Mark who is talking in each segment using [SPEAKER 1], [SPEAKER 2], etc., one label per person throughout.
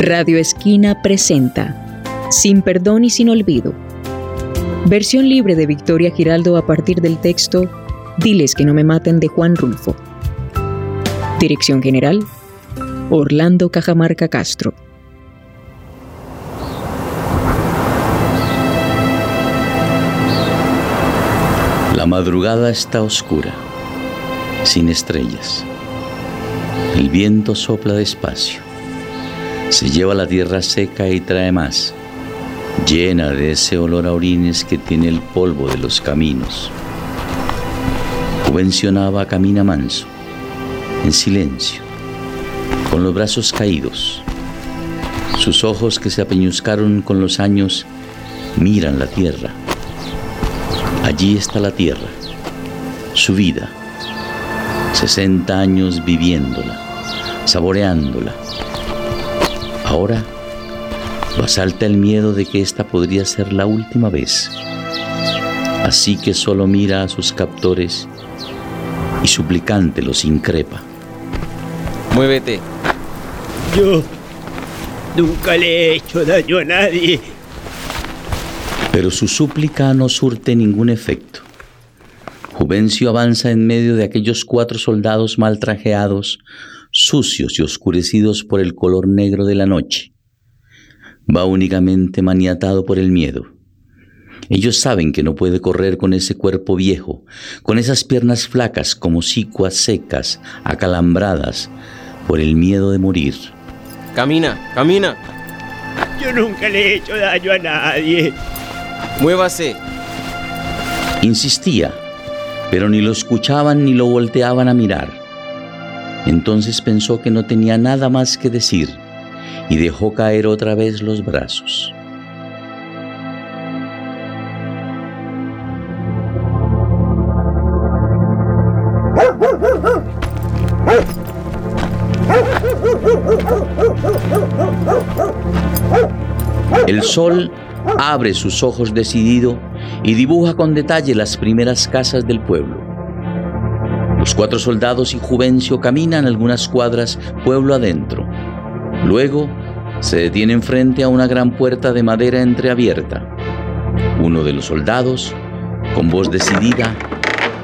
[SPEAKER 1] Radio Esquina presenta Sin Perdón y Sin Olvido. Versión libre de Victoria Giraldo a partir del texto Diles que no me maten de Juan Rulfo. Dirección General Orlando Cajamarca Castro.
[SPEAKER 2] La madrugada está oscura, sin estrellas. El viento sopla despacio. Se lleva la tierra seca y trae más, llena de ese olor a orines que tiene el polvo de los caminos. Juvencionaba camina manso, en silencio, con los brazos caídos. Sus ojos que se apeñuscaron con los años miran la tierra. Allí está la tierra, su vida, 60 años viviéndola, saboreándola. Ahora lo asalta el miedo de que esta podría ser la última vez. Así que solo mira a sus captores y suplicante los increpa.
[SPEAKER 3] Muévete.
[SPEAKER 4] Yo nunca le he hecho daño a nadie.
[SPEAKER 2] Pero su súplica no surte ningún efecto. Juvencio avanza en medio de aquellos cuatro soldados mal trajeados, sucios y oscurecidos por el color negro de la noche. Va únicamente maniatado por el miedo. Ellos saben que no puede correr con ese cuerpo viejo, con esas piernas flacas como sicuas secas, acalambradas, por el miedo de morir.
[SPEAKER 3] Camina, camina.
[SPEAKER 4] Yo nunca le he hecho daño a nadie.
[SPEAKER 3] Muévase.
[SPEAKER 2] Insistía, pero ni lo escuchaban ni lo volteaban a mirar. Entonces pensó que no tenía nada más que decir y dejó caer otra vez los brazos. El sol abre sus ojos decidido y dibuja con detalle las primeras casas del pueblo. Los cuatro soldados y Juvencio caminan algunas cuadras pueblo adentro. Luego se detienen frente a una gran puerta de madera entreabierta. Uno de los soldados, con voz decidida,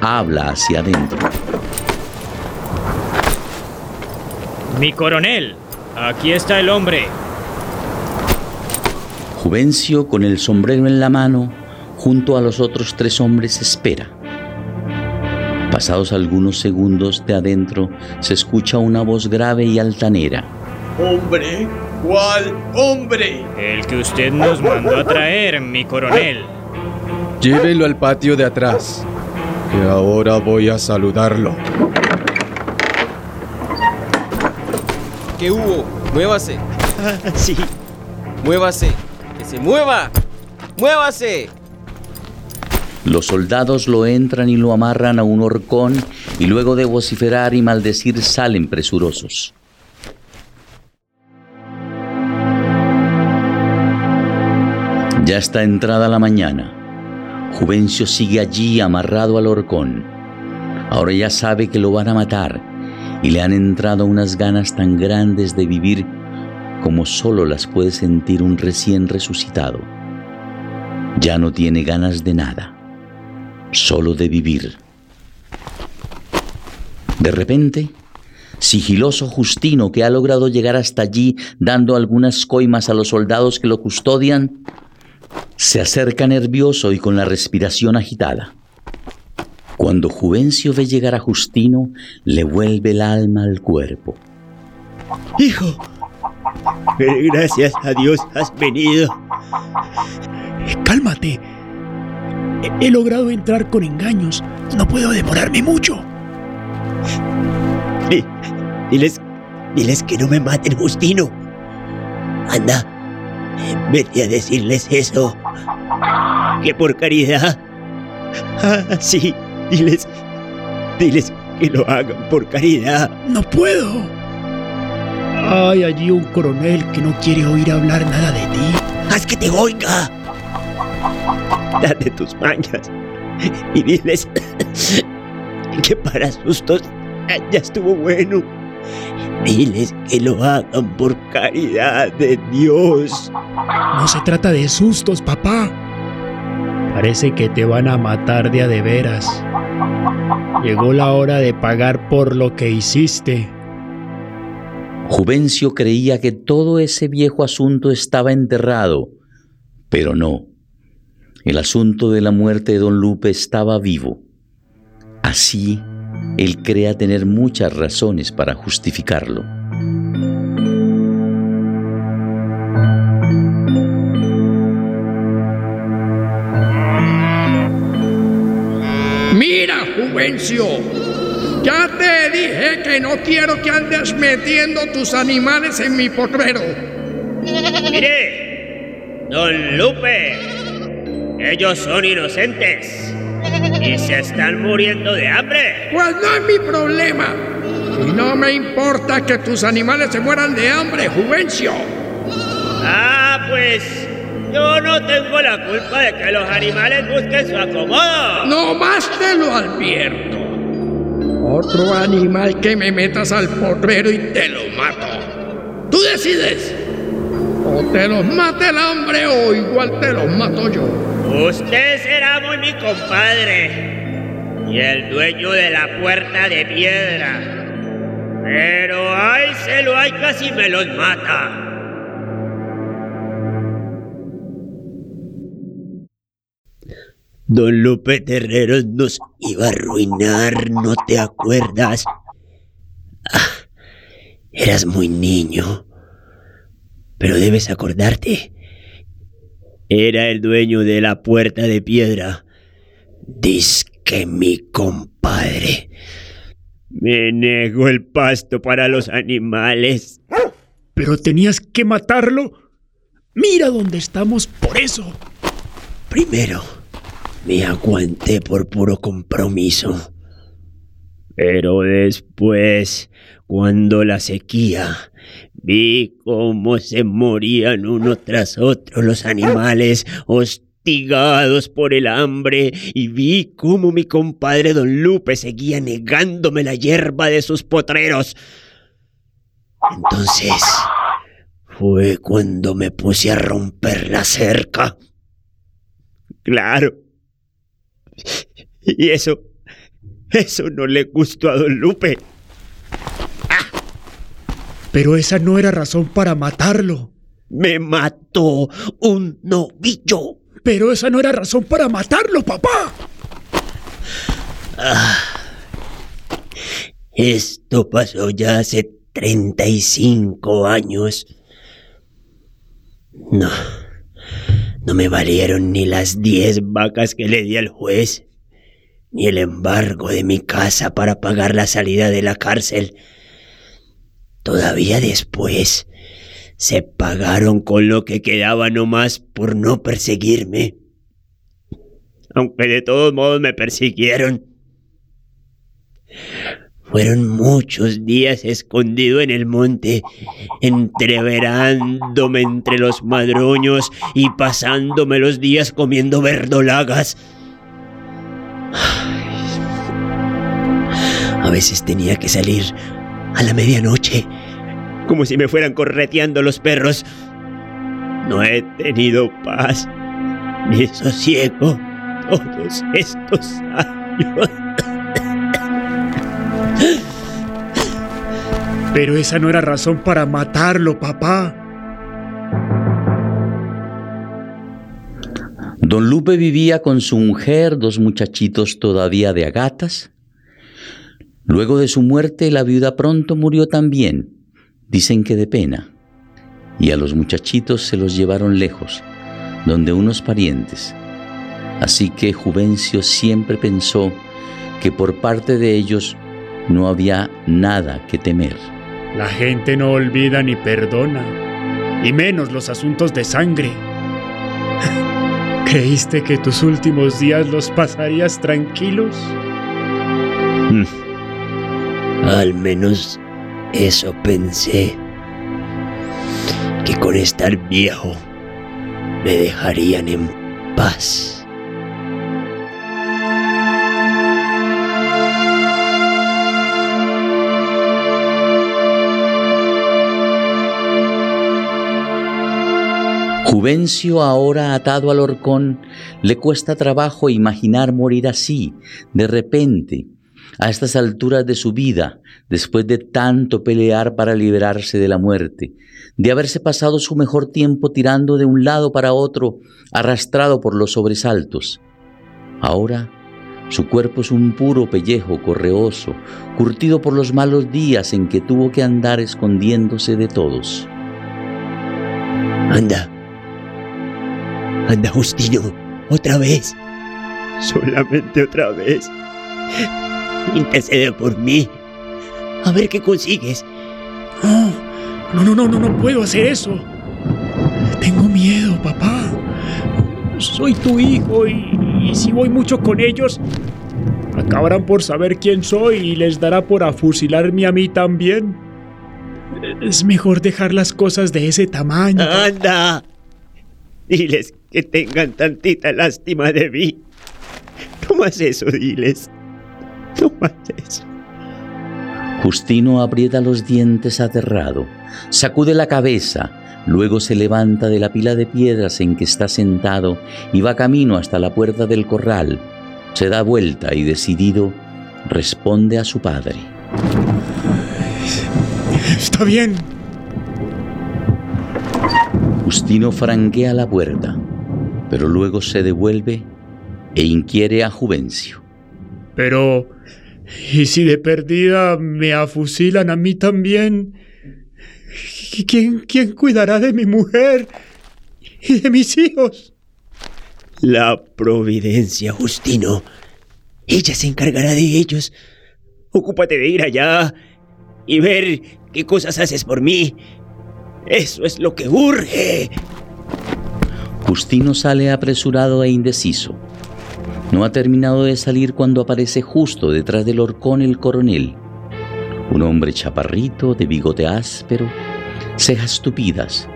[SPEAKER 2] habla hacia adentro.
[SPEAKER 5] Mi coronel, aquí está el hombre.
[SPEAKER 2] Juvencio, con el sombrero en la mano, junto a los otros tres hombres, espera. Pasados algunos segundos de adentro, se escucha una voz grave y altanera.
[SPEAKER 4] ¿Hombre? ¿Cuál hombre?
[SPEAKER 5] El que usted nos mandó a traer, mi coronel.
[SPEAKER 6] Llévelo al patio de atrás, que ahora voy a saludarlo.
[SPEAKER 3] ¿Qué hubo? Muévase.
[SPEAKER 4] Sí.
[SPEAKER 3] Muévase. Que se mueva. Muévase.
[SPEAKER 2] Los soldados lo entran y lo amarran a un horcón y luego de vociferar y maldecir salen presurosos. Ya está entrada la mañana. Juvencio sigue allí amarrado al horcón. Ahora ya sabe que lo van a matar y le han entrado unas ganas tan grandes de vivir como solo las puede sentir un recién resucitado. Ya no tiene ganas de nada, solo de vivir. De repente, sigiloso Justino, que ha logrado llegar hasta allí dando algunas coimas a los soldados que lo custodian, se acerca nervioso y con la respiración agitada. Cuando Juvencio ve llegar a Justino, le vuelve el alma al cuerpo.
[SPEAKER 4] Hijo, gracias a Dios has venido.
[SPEAKER 7] Cálmate. He, he logrado entrar con engaños. No puedo demorarme mucho.
[SPEAKER 4] Di- Diles, diles que no me maten, Justino. Anda, vete a decirles eso. Que por caridad. Ah, sí, diles, diles que lo hagan por caridad.
[SPEAKER 7] No puedo. Hay allí un coronel que no quiere oír hablar nada de ti.
[SPEAKER 4] Haz que te oiga. Date tus mañas y diles que para sustos ya estuvo bueno. Diles que lo hagan por caridad de Dios.
[SPEAKER 7] No se trata de sustos, papá. Parece que te van a matar de a de veras. Llegó la hora de pagar por lo que hiciste.
[SPEAKER 2] Juvencio creía que todo ese viejo asunto estaba enterrado, pero no. El asunto de la muerte de don Lupe estaba vivo. Así, él crea tener muchas razones para justificarlo.
[SPEAKER 8] Mira, Juvencio, ya te dije que no quiero que andes metiendo tus animales en mi potrero.
[SPEAKER 9] Mire, don Lupe, ellos son inocentes y se están muriendo de hambre.
[SPEAKER 8] Pues no es mi problema. Y no me importa que tus animales se mueran de hambre, Juvencio.
[SPEAKER 9] Ah, pues yo no tengo la culpa de que los animales busquen su acomodo.
[SPEAKER 8] No más te lo advierto. Otro animal que me metas al potrero y te lo mato. Tú decides. O te los mata el hambre o igual te los mato yo.
[SPEAKER 9] Usted será muy mi compadre y el dueño de la puerta de piedra. Pero ay, se lo hay casi me los mata.
[SPEAKER 4] Don Lupe Terreros nos iba a arruinar, ¿no te acuerdas? Ah, eras muy niño, pero debes acordarte. Era el dueño de la puerta de piedra. Disque mi compadre. Me negó el pasto para los animales.
[SPEAKER 7] Pero tenías que matarlo. Mira dónde estamos por eso.
[SPEAKER 4] Primero, me aguanté por puro compromiso. Pero después, cuando la sequía, vi cómo se morían uno tras otro los animales hostigados por el hambre y vi cómo mi compadre don Lupe seguía negándome la hierba de sus potreros. Entonces fue cuando me puse a romper la cerca. Claro. Y eso, eso no le gustó a don Lupe.
[SPEAKER 7] Pero esa no era razón para matarlo.
[SPEAKER 4] Me mató un novillo.
[SPEAKER 7] Pero esa no era razón para matarlo, papá.
[SPEAKER 4] Ah, esto pasó ya hace 35 años. No, no me valieron ni las 10 vacas que le di al juez, ni el embargo de mi casa para pagar la salida de la cárcel. Todavía después se pagaron con lo que quedaba nomás por no perseguirme. Aunque de todos modos me persiguieron. Fueron muchos días escondido en el monte, entreverándome entre los madroños y pasándome los días comiendo verdolagas. A veces tenía que salir a la medianoche, como si me fueran correteando los perros. No he tenido paz ni sosiego todos estos años.
[SPEAKER 7] Pero esa no era razón para matarlo, papá.
[SPEAKER 2] Don Lupe vivía con su mujer, dos muchachitos todavía de agatas. Luego de su muerte, la viuda pronto murió también, dicen que de pena, y a los muchachitos se los llevaron lejos, donde unos parientes. Así que Juvencio siempre pensó que por parte de ellos no había nada que temer.
[SPEAKER 7] La gente no olvida ni perdona, y menos los asuntos de sangre. ¿Creíste que tus últimos días los pasarías tranquilos?
[SPEAKER 4] Al menos eso pensé. Que con estar viejo me dejarían en paz.
[SPEAKER 2] Juvencio, ahora atado al horcón, le cuesta trabajo imaginar morir así, de repente, a estas alturas de su vida, después de tanto pelear para liberarse de la muerte, de haberse pasado su mejor tiempo tirando de un lado para otro, arrastrado por los sobresaltos. Ahora su cuerpo es un puro pellejo correoso, curtido por los malos días en que tuvo que andar escondiéndose de todos.
[SPEAKER 4] Anda. Anda, Justino, otra vez. Solamente otra vez. Intercede por mí. A ver qué consigues.
[SPEAKER 7] No, no, no, no, no puedo hacer eso. Tengo miedo, papá. Soy tu hijo y, y si voy mucho con ellos, acabarán por saber quién soy y les dará por afusilarme a mí también. Es mejor dejar las cosas de ese tamaño.
[SPEAKER 4] Anda. Diles que tengan tantita lástima de mí. Más eso, diles. No.
[SPEAKER 2] Justino aprieta los dientes aterrado, sacude la cabeza, luego se levanta de la pila de piedras en que está sentado y va camino hasta la puerta del corral. Se da vuelta y decidido responde a su padre.
[SPEAKER 7] Está bien.
[SPEAKER 2] Justino franquea la puerta, pero luego se devuelve e inquiere a Juvencio.
[SPEAKER 7] Pero, ¿y si de perdida me afusilan a mí también? ¿Quién, quién cuidará de mi mujer y de mis hijos?
[SPEAKER 4] La providencia, Justino. Ella se encargará de ellos. Ocúpate de ir allá y ver qué cosas haces por mí. Eso es lo que urge.
[SPEAKER 2] Justino sale apresurado e indeciso. No ha terminado de salir cuando aparece justo detrás del horcón el coronel. Un hombre chaparrito, de bigote áspero, cejas tupidas,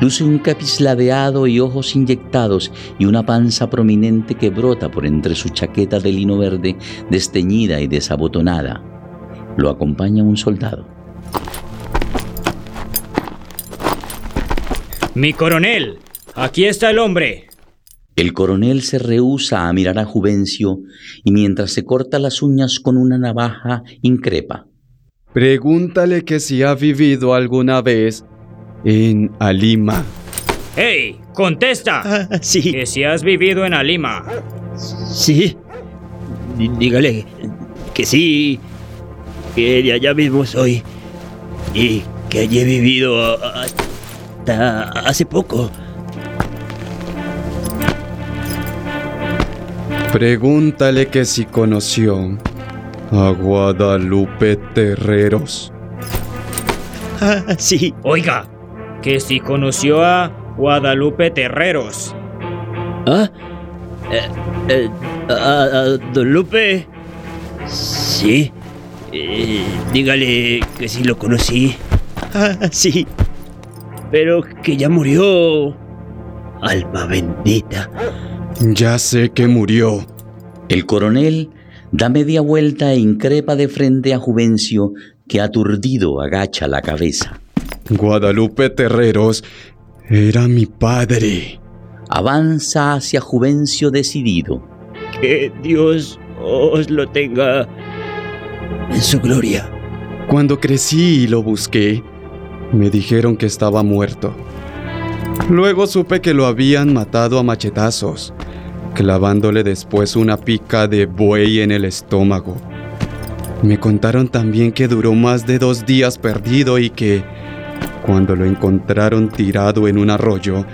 [SPEAKER 2] luce un capiz ladeado y ojos inyectados y una panza prominente que brota por entre su chaqueta de lino verde desteñida y desabotonada. Lo acompaña un soldado.
[SPEAKER 5] Mi coronel, aquí está el hombre.
[SPEAKER 2] El coronel se rehúsa a mirar a Juvencio y mientras se corta las uñas con una navaja increpa.
[SPEAKER 6] Pregúntale que si ha vivido alguna vez en Alima.
[SPEAKER 5] ¡Hey! ¡Contesta!
[SPEAKER 4] Ah, sí,
[SPEAKER 5] Que si has vivido en Alima.
[SPEAKER 4] sí. Dí- Dígale que sí, que de allá mismo soy y que allí he vivido hasta hace poco.
[SPEAKER 6] Pregúntale que si conoció a Guadalupe Terreros.
[SPEAKER 4] Ah, sí,
[SPEAKER 5] Oiga, que si conoció a Guadalupe Terreros.
[SPEAKER 4] ¿Ah? Eh, eh, a, a Don Lupe. Sí. Eh, dígale que sí lo conocí. Ah, sí. Pero que ya murió. Alma bendita.
[SPEAKER 6] Ya sé que murió.
[SPEAKER 2] El coronel da media vuelta e increpa de frente a Juvencio, que aturdido agacha la cabeza.
[SPEAKER 6] Guadalupe Terreros era mi padre.
[SPEAKER 2] Avanza hacia Juvencio decidido.
[SPEAKER 4] Que Dios os lo tenga en su gloria.
[SPEAKER 6] Cuando crecí y lo busqué, me dijeron que estaba muerto. Luego supe que lo habían matado a machetazos, clavándole después una pica de buey en el estómago. Me contaron también que duró más de dos días perdido y que, cuando lo encontraron tirado en un arroyo,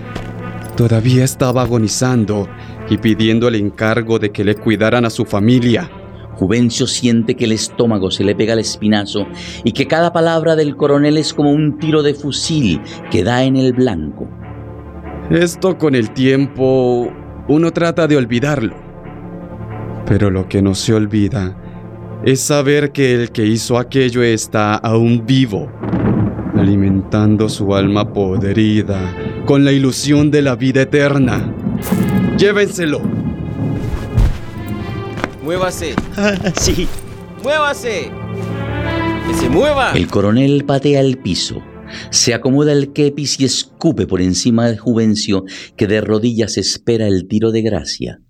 [SPEAKER 6] todavía estaba agonizando y pidiendo el encargo de que le cuidaran a su familia.
[SPEAKER 2] Juvencio siente que el estómago se le pega al espinazo y que cada palabra del coronel es como un tiro de fusil que da en el blanco.
[SPEAKER 6] Esto con el tiempo uno trata de olvidarlo. Pero lo que no se olvida es saber que el que hizo aquello está aún vivo, alimentando su alma podrida con la ilusión de la vida eterna. Llévenselo.
[SPEAKER 3] Muévase,
[SPEAKER 4] sí.
[SPEAKER 3] muévase. Que se mueva.
[SPEAKER 2] El coronel patea el piso, Se acomoda el kepis y escupe por encima de Juvencio, que de rodillas espera el tiro de gracia.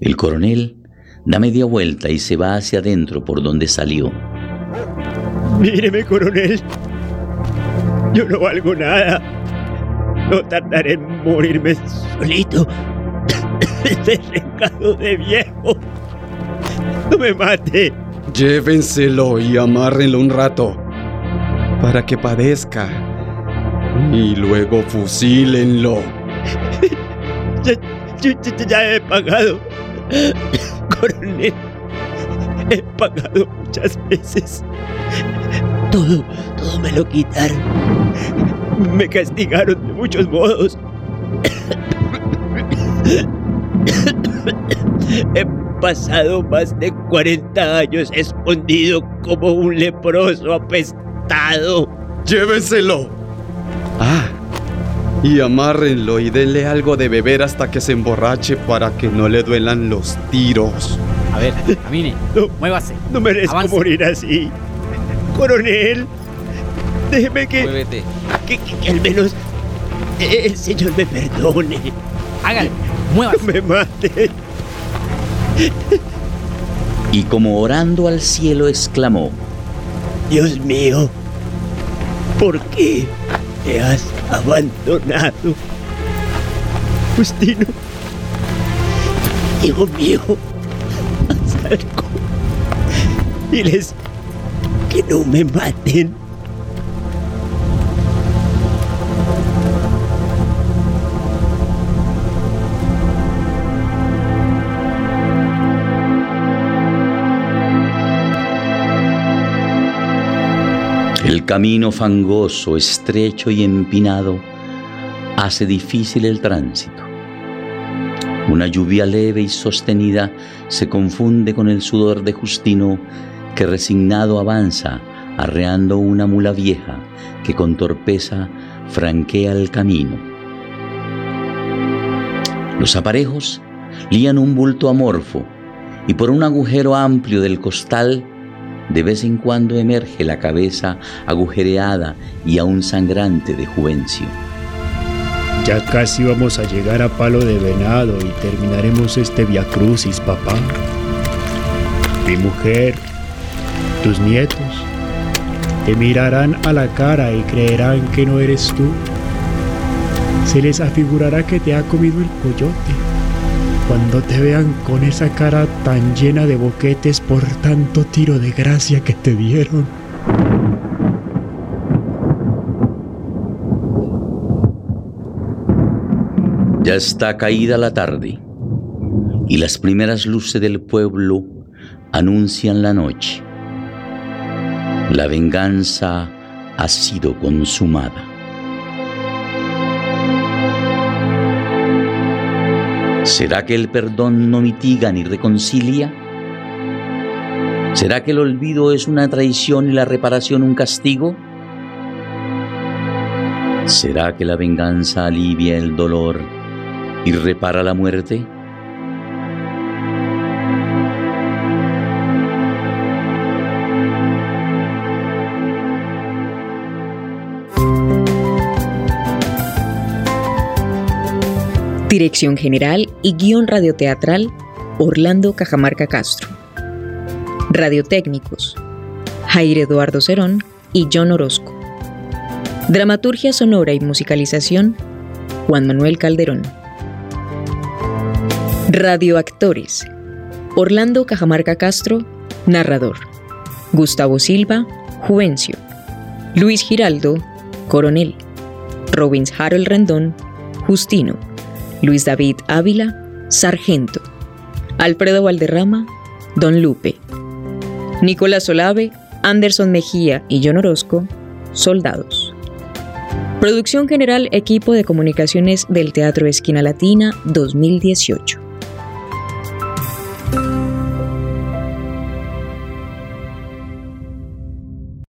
[SPEAKER 2] El coronel da media vuelta y se va hacia adentro por donde salió.
[SPEAKER 4] Míreme, coronel. Yo no valgo nada. No tardaré en morirme solito. Este recado de viejo. No me mate.
[SPEAKER 6] Llévenselo y amárrenlo un rato para que padezca. Y luego fusílenlo.
[SPEAKER 4] Ya, ya, he pagado. Coronel, he pagado muchas veces. Todo, todo me lo quitaron. Me castigaron de muchos modos. He pasado más de 40 años escondido como un leproso apestado.
[SPEAKER 6] ¡Llévenselo! Ah, y amárrenlo y denle algo de beber hasta que se emborrache para que no le duelan los tiros.
[SPEAKER 10] A ver, camine,
[SPEAKER 4] No,
[SPEAKER 10] muévase.
[SPEAKER 4] no merezco
[SPEAKER 10] Avance.
[SPEAKER 4] morir así. Coronel, déjeme que,
[SPEAKER 3] Muévete.
[SPEAKER 4] que, que- que al menos el Señor me perdone.
[SPEAKER 10] Hágale,
[SPEAKER 4] No
[SPEAKER 10] muévase.
[SPEAKER 4] me mate.
[SPEAKER 2] Y como orando al cielo exclamó,
[SPEAKER 4] Dios mío, ¿por qué me has abandonado? Justino, hijo mío, haz. Diles que no me maten.
[SPEAKER 2] El camino fangoso, estrecho y empinado hace difícil el tránsito. Una lluvia leve y sostenida se confunde con el sudor de Justino que resignado avanza arreando una mula vieja que con torpeza franquea el camino. Los aparejos lían un bulto amorfo y por un agujero amplio del costal de vez en cuando emerge la cabeza agujereada y aún sangrante de Juvencio.
[SPEAKER 7] Ya casi vamos a llegar a Palo de Venado y terminaremos este Via Crucis, papá. Mi mujer, tus nietos, te mirarán a la cara y creerán que no eres tú. Se les afigurará que te ha comido el coyote. Cuando te vean con esa cara tan llena de boquetes por tanto tiro de gracia que te dieron.
[SPEAKER 2] Ya está caída la tarde y las primeras luces del pueblo anuncian la noche. La venganza ha sido consumada. ¿Será que el perdón no mitiga ni reconcilia? ¿Será que el olvido es una traición y la reparación un castigo? ¿Será que la venganza alivia el dolor y repara la muerte?
[SPEAKER 1] Dirección General y Guión Radioteatral, Orlando Cajamarca Castro. Radiotécnicos, Jair Eduardo Cerón y John Orozco. Dramaturgia sonora y musicalización, Juan Manuel Calderón. Radioactores, Orlando Cajamarca Castro, narrador. Gustavo Silva, Juvencio. Luis Giraldo, coronel. Robbins Harold Rendón, Justino. Luis David Ávila, sargento. Alfredo Valderrama, Don Lupe. Nicolás Olave, Anderson Mejía y John Orozco, soldados. Producción general Equipo de Comunicaciones del Teatro Esquina Latina 2018.